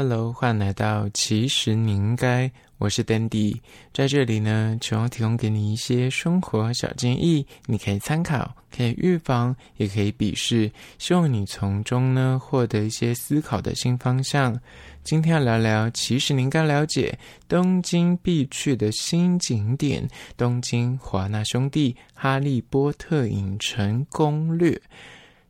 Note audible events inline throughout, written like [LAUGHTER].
Hello，欢迎来到其实你应该，我是 Dandy，在这里呢，希望提供给你一些生活小建议，你可以参考，可以预防，也可以鄙视，希望你从中呢获得一些思考的新方向。今天要聊聊，其实你应该了解东京必去的新景点——东京华纳兄弟哈利波特影城攻略。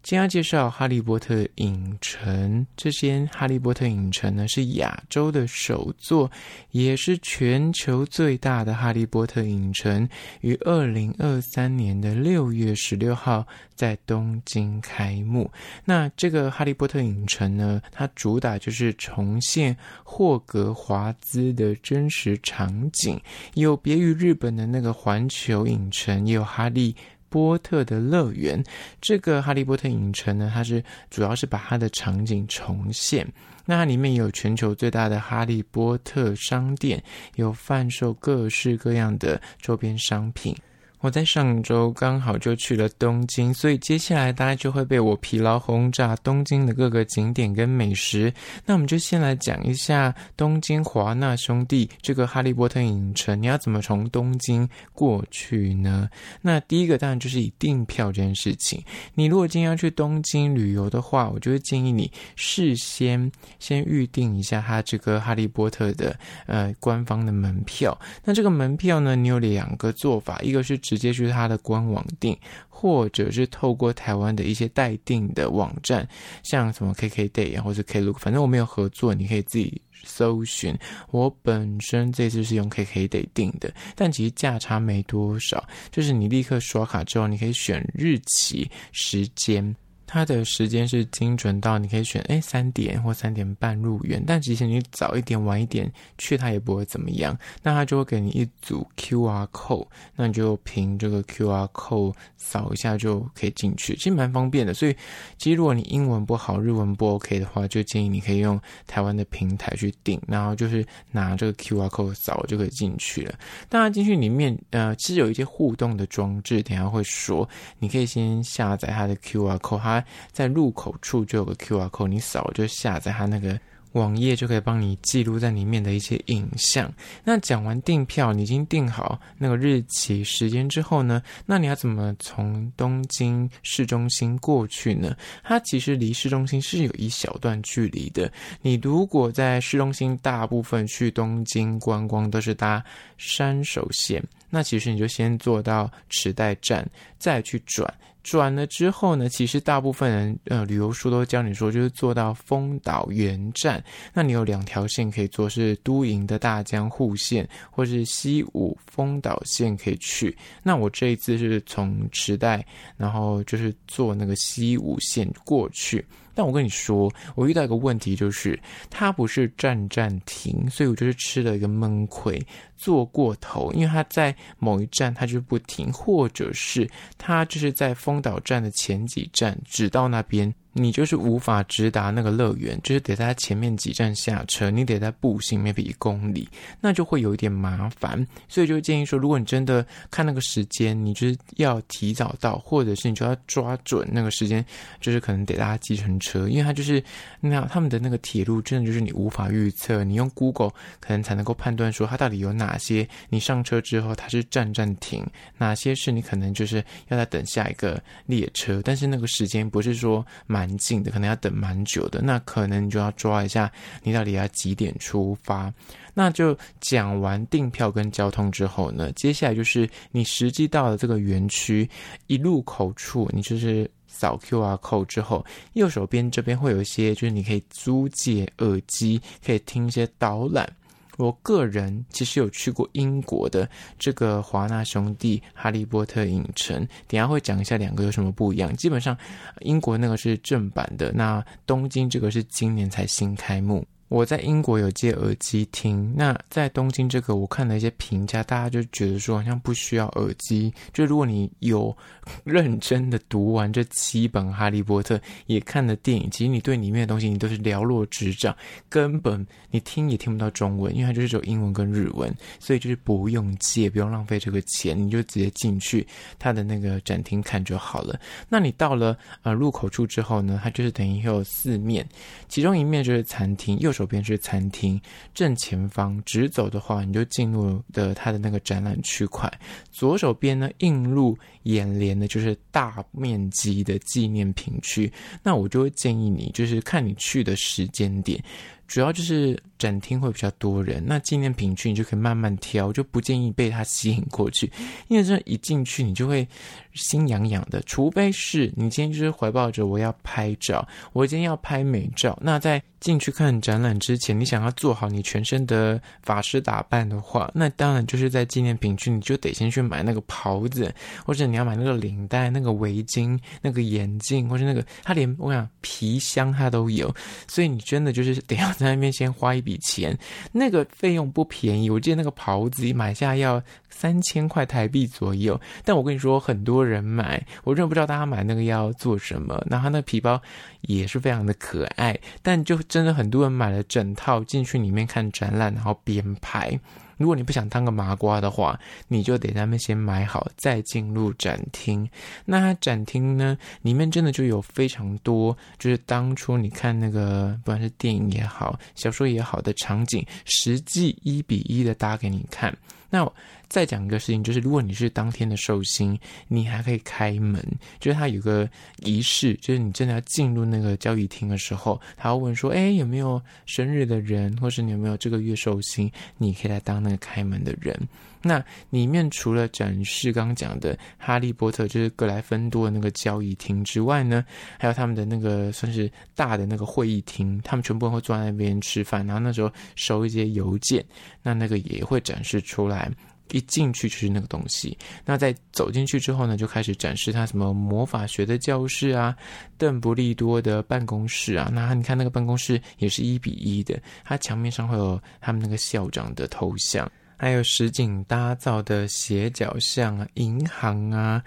今天要介绍哈利波特影城，这间哈利波特影城呢是亚洲的首座，也是全球最大的哈利波特影城，于二零二三年的六月十六号在东京开幕。那这个哈利波特影城呢，它主打就是重现霍格华兹的真实场景，有别于日本的那个环球影城，也有哈利波特的乐园，这个哈利波特影城呢，它是主要是把它的场景重现。那它里面有全球最大的哈利波特商店，有贩售各式各样的周边商品。我在上周刚好就去了东京，所以接下来大家就会被我疲劳轰炸东京的各个景点跟美食。那我们就先来讲一下东京华纳兄弟这个哈利波特影城，你要怎么从东京过去呢？那第一个当然就是以订票这件事情。你如果今天要去东京旅游的话，我就会建议你事先先预定一下它这个哈利波特的呃官方的门票。那这个门票呢，你有两个做法，一个是。直接去他的官网订，或者是透过台湾的一些待订的网站，像什么 KKday 或者 Klook，反正我没有合作，你可以自己搜寻。我本身这次是用 KKday 订的，但其实价差没多少，就是你立刻刷卡之后，你可以选日期、时间。它的时间是精准到你可以选诶三点或三点半入园，但其实你早一点晚一点去它也不会怎么样。那它就会给你一组 QR code，那你就凭这个 QR code 扫一下就可以进去，其实蛮方便的。所以其实如果你英文不好、日文不 OK 的话，就建议你可以用台湾的平台去订，然后就是拿这个 QR code 扫就可以进去了。当然进去里面呃其实有一些互动的装置，等下会说，你可以先下载它的 QR code，它。在入口处就有个 QR code，你扫就下载它那个网页，就可以帮你记录在里面的一些影像。那讲完订票，你已经订好那个日期时间之后呢，那你要怎么从东京市中心过去呢？它其实离市中心是有一小段距离的。你如果在市中心，大部分去东京观光都是搭山手线，那其实你就先坐到池袋站，再去转。转了之后呢，其实大部分人呃旅游书都教你说，就是坐到丰岛原站。那你有两条线可以坐，是都营的大江户线，或是西武丰岛线可以去。那我这一次是从池袋，然后就是坐那个西武线过去。但我跟你说，我遇到一个问题，就是它不是站站停，所以我就是吃了一个闷亏，坐过头，因为它在某一站它就不停，或者是它就是在丰岛站的前几站，只到那边。你就是无法直达那个乐园，就是得在前面几站下车，你得在步行 maybe 一公里，那就会有一点麻烦。所以就建议说，如果你真的看那个时间，你就是要提早到，或者是你就要抓准那个时间，就是可能得搭计程车，因为它就是那他们的那个铁路真的就是你无法预测，你用 Google 可能才能够判断说它到底有哪些，你上车之后它是站站停，哪些是你可能就是要在等下一个列车，但是那个时间不是说蛮。近的可能要等蛮久的，那可能你就要抓一下，你到底要几点出发？那就讲完订票跟交通之后呢，接下来就是你实际到了这个园区一入口处，你就是扫 QR code 之后，右手边这边会有一些，就是你可以租借耳机，可以听一些导览。我个人其实有去过英国的这个华纳兄弟哈利波特影城，等下会讲一下两个有什么不一样。基本上，英国那个是正版的，那东京这个是今年才新开幕。我在英国有借耳机听，那在东京这个我看了一些评价，大家就觉得说好像不需要耳机，就如果你有 [LAUGHS] 认真的读完这七本哈利波特，也看了电影，其实你对里面的东西你都是了若指掌，根本你听也听不到中文，因为它就是只有英文跟日文，所以就是不用借，不用浪费这个钱，你就直接进去它的那个展厅看就好了。那你到了呃入口处之后呢，它就是等于有四面，其中一面就是餐厅，右手边是餐厅，正前方直走的话，你就进入的它的那个展览区块。左手边呢，映入眼帘的就是大面积的纪念品区。那我就会建议你，就是看你去的时间点。主要就是展厅会比较多人，那纪念品区你就可以慢慢挑，就不建议被它吸引过去，因为这一进去你就会心痒痒的。除非是你今天就是怀抱着我要拍照，我今天要拍美照，那在进去看展览之前，你想要做好你全身的法师打扮的话，那当然就是在纪念品区，你就得先去买那个袍子，或者你要买那个领带、那个围巾、那个眼镜，或者那个它连我想皮箱它都有，所以你真的就是得要。在那边先花一笔钱，那个费用不便宜。我记得那个袍子买下要三千块台币左右。但我跟你说，很多人买，我真的不知道大家买那个要做什么。那他那皮包也是非常的可爱，但就真的很多人买了整套进去里面看展览，然后编排。如果你不想当个麻瓜的话，你就得在那先买好，再进入展厅。那展厅呢，里面真的就有非常多，就是当初你看那个，不管是电影也好，小说也好的场景，实际一比一的搭给你看。那再讲一个事情，就是如果你是当天的寿星，你还可以开门，就是他有个仪式，就是你真的要进入那个交易厅的时候，他会问说：“哎，有没有生日的人，或是你有没有这个月寿星？你可以来当那个开门的人。”那里面除了展示刚刚讲的《哈利波特》，就是格莱芬多的那个交易厅之外呢，还有他们的那个算是大的那个会议厅，他们全部人会坐在那边吃饭，然后那时候收一些邮件，那那个也会展示出来。一进去就是那个东西，那在走进去之后呢，就开始展示他什么魔法学的教室啊，邓布利多的办公室啊。那你看那个办公室也是一比一的，他墙面上会有他们那个校长的头像，还有实景搭造的斜角巷啊，银行啊。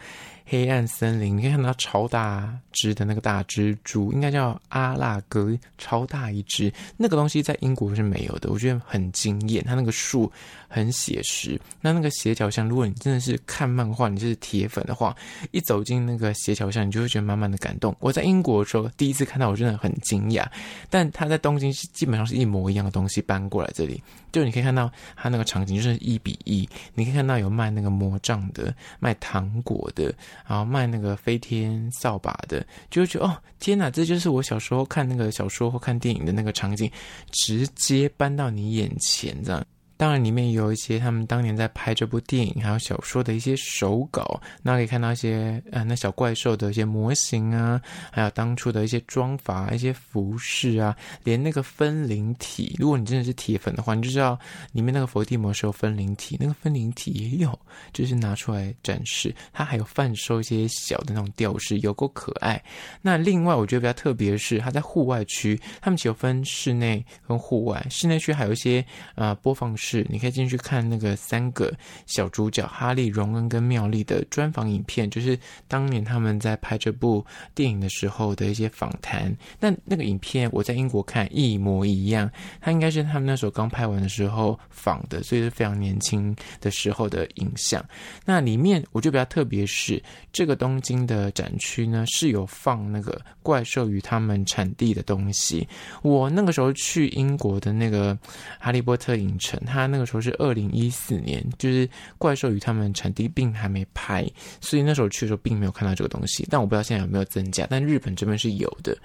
黑暗森林，你可以看到超大只的那个大蜘蛛，应该叫阿拉哥，超大一只。那个东西在英国是没有的，我觉得很惊艳。它那个树很写实。那那个斜角巷，如果你真的是看漫画，你就是铁粉的话，一走进那个斜角巷，你就会觉得满满的感动。我在英国的时候第一次看到，我真的很惊讶。但它在东京是基本上是一模一样的东西搬过来这里，就你可以看到它那个场景就是一比一。你可以看到有卖那个魔杖的，卖糖果的。然后卖那个飞天扫把的，就觉得哦，天哪，这就是我小时候看那个小说或看电影的那个场景，直接搬到你眼前这样。当然，里面有一些他们当年在拍这部电影还有小说的一些手稿，那可以看到一些呃，那小怪兽的一些模型啊，还有当初的一些装法、一些服饰啊，连那个分灵体，如果你真的是铁粉的话，你就知道里面那个伏地魔是有分灵体，那个分灵体也有，就是拿出来展示。它还有贩售一些小的那种吊饰，有够可爱。那另外我觉得比较特别的是，它在户外区，他们只有分室内跟户外，室内区还有一些呃播放室。是，你可以进去看那个三个小主角哈利、荣恩跟妙丽的专访影片，就是当年他们在拍这部电影的时候的一些访谈。那那个影片我在英国看一模一样，它应该是他们那时候刚拍完的时候仿的，所以是非常年轻的时候的影像。那里面我就比较特别是这个东京的展区呢，是有放那个怪兽与他们产地的东西。我那个时候去英国的那个哈利波特影城，它他那个时候是二零一四年，就是《怪兽与他们产地》并还没拍，所以那时候去的时候并没有看到这个东西。但我不知道现在有没有增加，但日本这边是有的。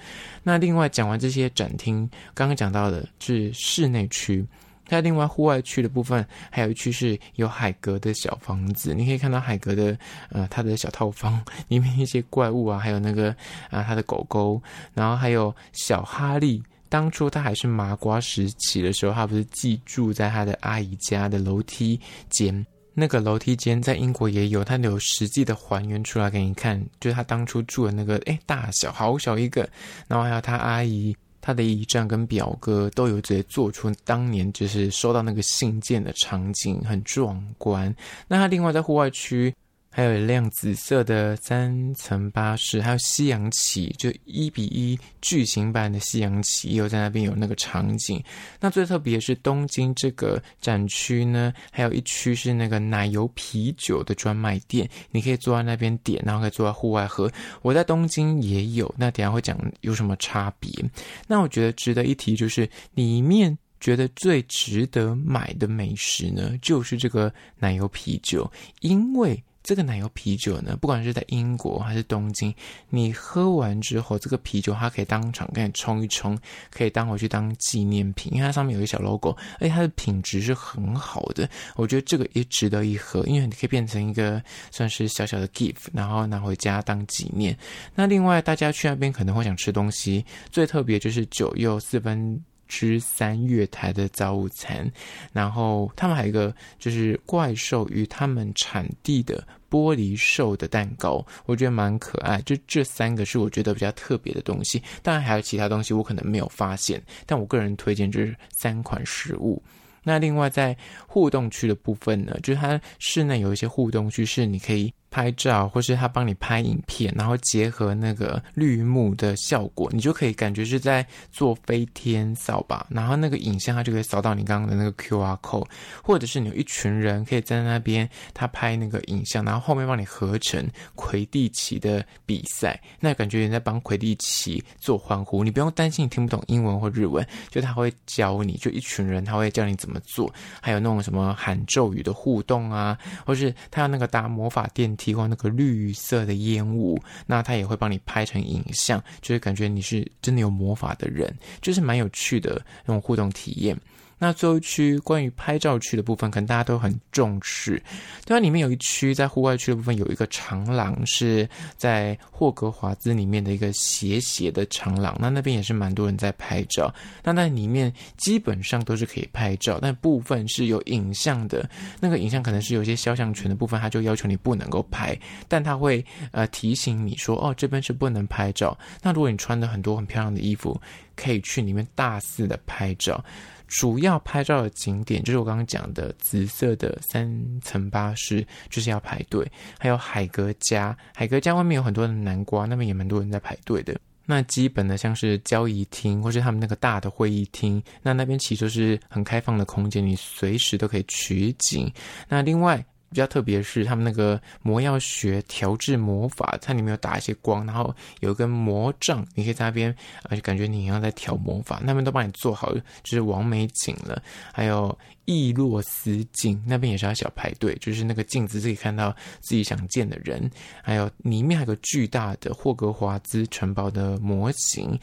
那另外讲完这些展厅，刚刚讲到的是室内区，它另外户外区的部分，还有一区是有海格的小房子，你可以看到海格的呃他的小套房里面一些怪物啊，还有那个啊他的狗狗，然后还有小哈利。当初他还是麻瓜时期的时候，他不是寄住在他的阿姨家的楼梯间？那个楼梯间在英国也有，他有实际的还原出来给你看，就是他当初住的那个，诶，大小好小一个，然后还有他阿姨、他的姨丈跟表哥都有直接做出当年就是收到那个信件的场景，很壮观。那他另外在户外区。还有一辆紫色的三层巴士，还有西洋棋，就一比一巨型版的西洋棋，又在那边有那个场景。那最特别的是东京这个展区呢，还有一区是那个奶油啤酒的专卖店，你可以坐在那边点，然后可以坐在户外喝。我在东京也有，那等下会讲有什么差别。那我觉得值得一提就是里面。觉得最值得买的美食呢，就是这个奶油啤酒，因为这个奶油啤酒呢，不管是在英国还是东京，你喝完之后，这个啤酒它可以当场给你冲一冲，可以当回去当纪念品，因为它上面有一个小 logo，而且它的品质是很好的，我觉得这个也值得一喝，因为你可以变成一个算是小小的 gift，然后拿回家当纪念。那另外大家去那边可能会想吃东西，最特别就是九又四分之三月台的早午餐，然后他们还有一个就是怪兽与他们产地的玻璃兽的蛋糕，我觉得蛮可爱。就这三个是我觉得比较特别的东西，当然还有其他东西我可能没有发现，但我个人推荐就是三款食物。那另外在互动区的部分呢，就是它室内有一些互动区是你可以。拍照，或是他帮你拍影片，然后结合那个绿幕的效果，你就可以感觉是在做飞天扫把，然后那个影像它就可以扫到你刚刚的那个 QR code，或者是你有一群人可以在那边他拍那个影像，然后后面帮你合成魁地奇的比赛，那感觉你在帮魁地奇做欢呼，你不用担心你听不懂英文或日文，就他会教你，就一群人他会教你怎么做，还有那种什么喊咒语的互动啊，或是他有那个搭魔法电提供那个绿色的烟雾，那他也会帮你拍成影像，就是感觉你是真的有魔法的人，就是蛮有趣的那种互动体验。那最后一区关于拍照区的部分，可能大家都很重视。对啊，里面有一区在户外区的部分有一个长廊，是在霍格华兹里面的一个斜斜的长廊。那那边也是蛮多人在拍照。那在里面基本上都是可以拍照，但部分是有影像的。那个影像可能是有些肖像权的部分，他就要求你不能够拍，但他会呃提醒你说，哦，这边是不能拍照。那如果你穿的很多很漂亮的衣服，可以去里面大肆的拍照。主要拍照的景点就是我刚刚讲的紫色的三层巴士，就是要排队。还有海格家，海格家外面有很多的南瓜，那边也蛮多人在排队的。那基本的像是交易厅，或是他们那个大的会议厅，那那边其实是很开放的空间，你随时都可以取景。那另外。比较特别是他们那个魔药学调制魔法，它里面有打一些光，然后有一根魔杖，你可以在那边，啊，就感觉你一样在调魔法，那边都帮你做好，就是完美景了，还有。易洛斯镜那边也是要小排队，就是那个镜子是可以看到自己想见的人，还有里面还有个巨大的霍格华兹城堡的模型。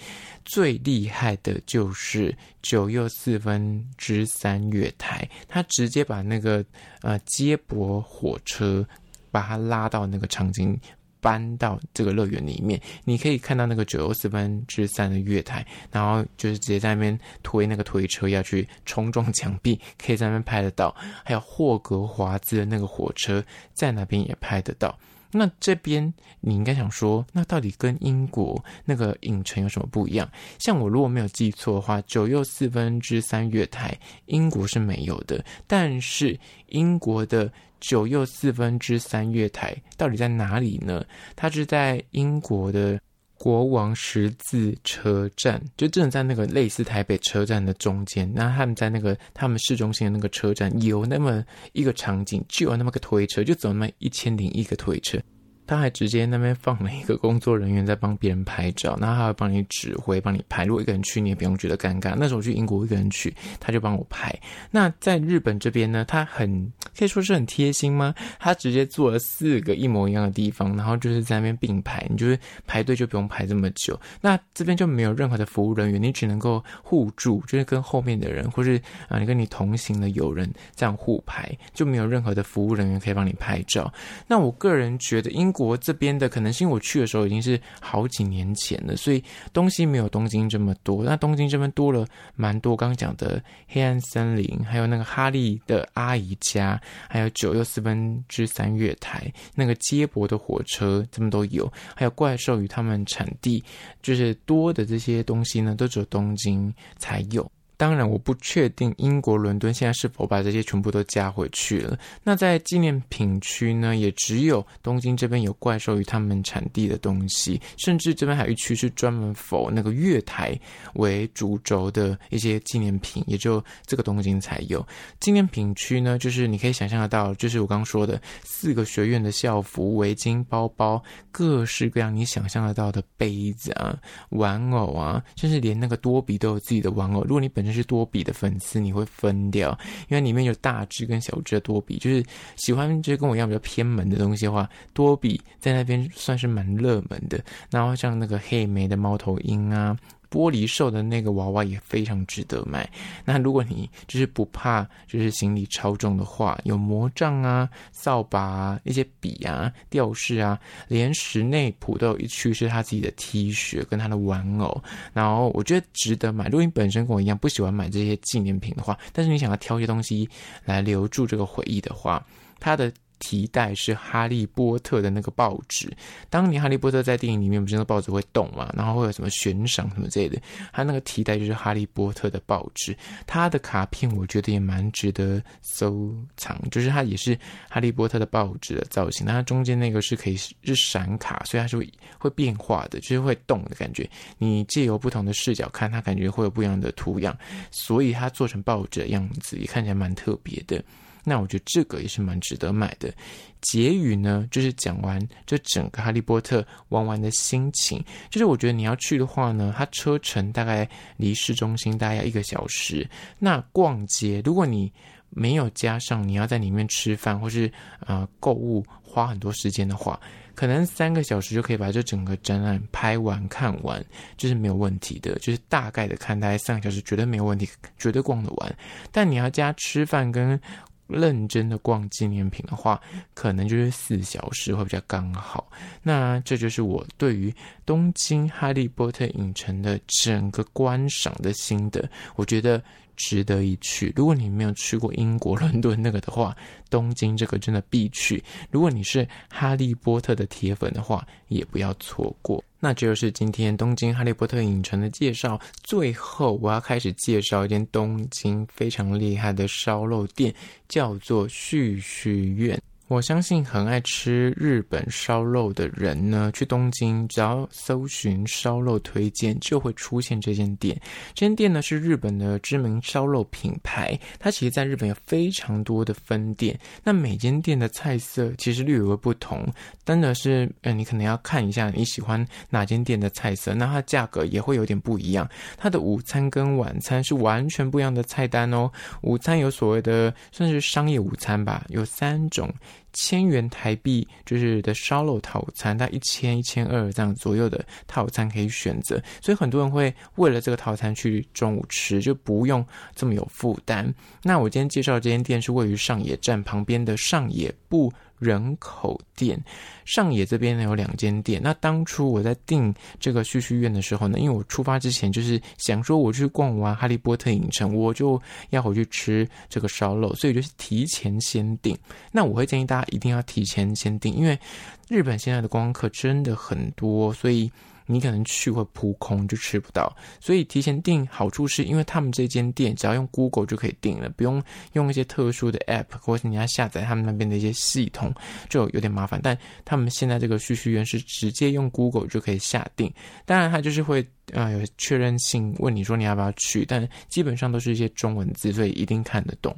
最厉害的就是九又四分之三月台，他直接把那个呃接驳火车把它拉到那个场景。搬到这个乐园里面，你可以看到那个九又四分之三的月台，然后就是直接在那边推那个推车要去冲撞墙壁，可以在那边拍得到。还有霍格华兹的那个火车在那边也拍得到。那这边你应该想说，那到底跟英国那个影城有什么不一样？像我如果没有记错的话，九又四分之三月台英国是没有的，但是英国的。九又四分之三月台到底在哪里呢？它是在英国的国王十字车站，就正在那个类似台北车站的中间。那他们在那个他们市中心的那个车站有那么一个场景，就有那么个推车，就走那么一千零一个推车。他还直接那边放了一个工作人员在帮别人拍照，然后他会帮你指挥、帮你拍。如果一个人去，你也不用觉得尴尬。那时候我去英国一个人去，他就帮我拍。那在日本这边呢，他很可以说是很贴心吗？他直接做了四个一模一样的地方，然后就是在那边并排，你就是排队就不用排这么久。那这边就没有任何的服务人员，你只能够互助，就是跟后面的人，或是啊你跟你同行的友人这样互拍，就没有任何的服务人员可以帮你拍照。那我个人觉得英国这边的可能性，我去的时候已经是好几年前了，所以东西没有东京这么多。那东京这边多了蛮多，刚刚讲的黑暗森林，还有那个哈利的阿姨家，还有九又四分之三月台那个接驳的火车，这么都有。还有怪兽与他们产地，就是多的这些东西呢，都只有东京才有。当然，我不确定英国伦敦现在是否把这些全部都加回去了。那在纪念品区呢，也只有东京这边有怪兽与他们产地的东西，甚至这边还有一区是专门否那个月台为主轴的一些纪念品，也就这个东京才有。纪念品区呢，就是你可以想象得到，就是我刚说的四个学院的校服、围巾、包包，各式各样你想象得到的杯子啊、玩偶啊，甚至连那个多比都有自己的玩偶。如果你本身是多比的粉丝，你会分掉，因为里面有大只跟小只的多比，就是喜欢就是跟我一样比较偏门的东西的话，多比在那边算是蛮热门的。然后像那个黑莓的猫头鹰啊。玻璃兽的那个娃娃也非常值得买。那如果你就是不怕，就是行李超重的话，有魔杖啊、扫把啊、一些笔啊、吊饰啊，连室内铺都有一区是他自己的 T 恤跟他的玩偶。然后我觉得值得买。如果你本身跟我一样不喜欢买这些纪念品的话，但是你想要挑些东西来留住这个回忆的话，它的。提袋是哈利波特的那个报纸，当年哈利波特在电影里面不是那个报纸会动嘛，然后会有什么悬赏什么之类的，他那个提袋就是哈利波特的报纸，他的卡片我觉得也蛮值得收藏，就是它也是哈利波特的报纸的造型，那它中间那个是可以是闪卡，所以它是会会变化的，就是会动的感觉，你借由不同的视角看，它感觉会有不一样的图样，所以它做成报纸的样子也看起来蛮特别的。那我觉得这个也是蛮值得买的。结语呢，就是讲完这整个哈利波特玩完的心情，就是我觉得你要去的话呢，它车程大概离市中心大概要一个小时。那逛街，如果你没有加上你要在里面吃饭或是呃购物花很多时间的话，可能三个小时就可以把这整个展览拍完看完，就是没有问题的。就是大概的看，大概三个小时绝对没有问题，绝对逛得完。但你要加吃饭跟认真的逛纪念品的话，可能就是四小时会比较刚好。那这就是我对于东京哈利波特影城的整个观赏的心得，我觉得值得一去。如果你没有去过英国伦敦那个的话，东京这个真的必去。如果你是哈利波特的铁粉的话，也不要错过。那这就是今天东京哈利波特影城的介绍。最后，我要开始介绍一间东京非常厉害的烧肉店，叫做旭旭苑。我相信很爱吃日本烧肉的人呢，去东京只要搜寻烧肉推荐，就会出现这间店。这间店呢是日本的知名烧肉品牌，它其实在日本有非常多的分店。那每间店的菜色其实略有不同，真的是，呃，你可能要看一下你喜欢哪间店的菜色，那它价格也会有点不一样。它的午餐跟晚餐是完全不一样的菜单哦。午餐有所谓的算是商业午餐吧，有三种。千元台币就是的烧肉套餐，它一千一千二这样左右的套餐可以选择，所以很多人会为了这个套餐去中午吃，就不用这么有负担。那我今天介绍的这间店是位于上野站旁边的上野部人口店，上野这边呢有两间店。那当初我在订这个旭旭院的时候呢，因为我出发之前就是想说我去逛完哈利波特影城，我就要回去吃这个烧肉，所以就是提前先订。那我会建议大家一定要提前先订，因为日本现在的观光客真的很多，所以。你可能去会扑空，就吃不到，所以提前订好处是因为他们这间店只要用 Google 就可以订了，不用用一些特殊的 App 或是你要下载他们那边的一些系统，就有点麻烦。但他们现在这个旭旭苑是直接用 Google 就可以下订，当然他就是会、呃、有确认性问你说你要不要去，但基本上都是一些中文字，所以一定看得懂。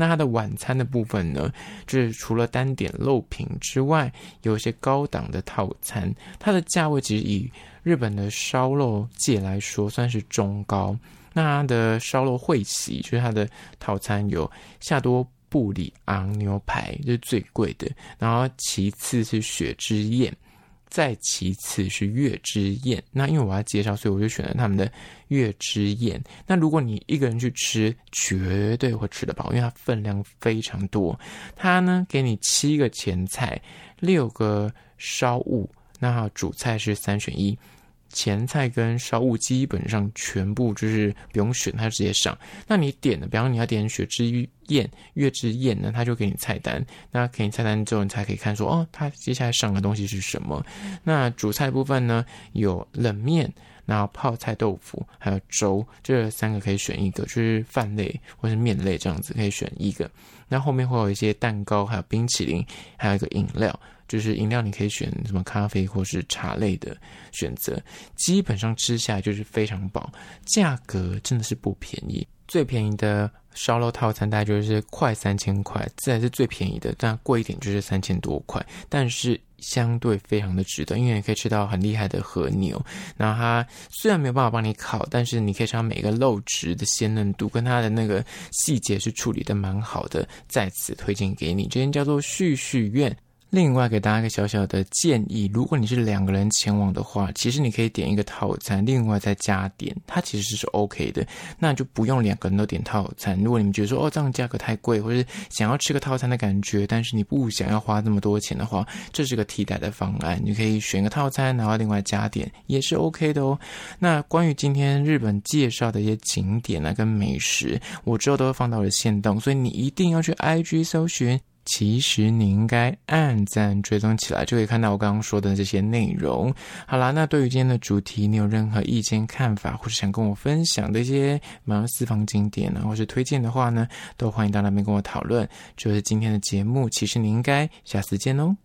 那它的晚餐的部分呢，就是除了单点肉品之外，有一些高档的套餐，它的价位其实以日本的烧肉界来说算是中高。那它的烧肉会席，就是它的套餐有夏多布里昂牛排，就是最贵的，然后其次是雪之宴。再其次是月之宴，那因为我要介绍，所以我就选了他们的月之宴。那如果你一个人去吃，绝对会吃得饱，因为它分量非常多。它呢给你七个前菜，六个烧物，那主菜是三选一。前菜跟烧物基本上全部就是不用选，它直接上。那你点的，比方你要点雪之宴、月之宴呢，它就给你菜单。那给你菜单之后，你才可以看说，哦，它接下来上的东西是什么。那主菜部分呢，有冷面、然后泡菜豆腐，还有粥，这三个可以选一个，就是饭类或是面类这样子可以选一个。那后面会有一些蛋糕，还有冰淇淋，还有一个饮料，就是饮料你可以选什么咖啡或是茶类的选择。基本上吃下来就是非常饱，价格真的是不便宜。最便宜的烧肉套餐大概就是快三千块，这才是最便宜的，但贵一点就是三千多块，但是相对非常的值得，因为你可以吃到很厉害的和牛，然后它虽然没有办法帮你烤，但是你可以尝到每个肉质的鲜嫩度跟它的那个细节是处理的蛮好的，在此推荐给你，这间叫做旭旭苑。另外，给大家一个小小的建议：如果你是两个人前往的话，其实你可以点一个套餐，另外再加点，它其实是 OK 的。那就不用两个人都点套餐。如果你们觉得说哦，这样价格太贵，或者想要吃个套餐的感觉，但是你不想要花那么多钱的话，这是个替代的方案。你可以选个套餐，然后另外加点，也是 OK 的哦。那关于今天日本介绍的一些景点啊，跟美食，我之后都会放到我的限动，所以你一定要去 IG 搜寻。其实你应该按赞追踪起来，就可以看到我刚刚说的这些内容。好啦，那对于今天的主题，你有任何意见、看法，或是想跟我分享的一些蛮私房经典呢，或是推荐的话呢，都欢迎到那边跟我讨论。就是今天的节目，其实你应该下次见哦。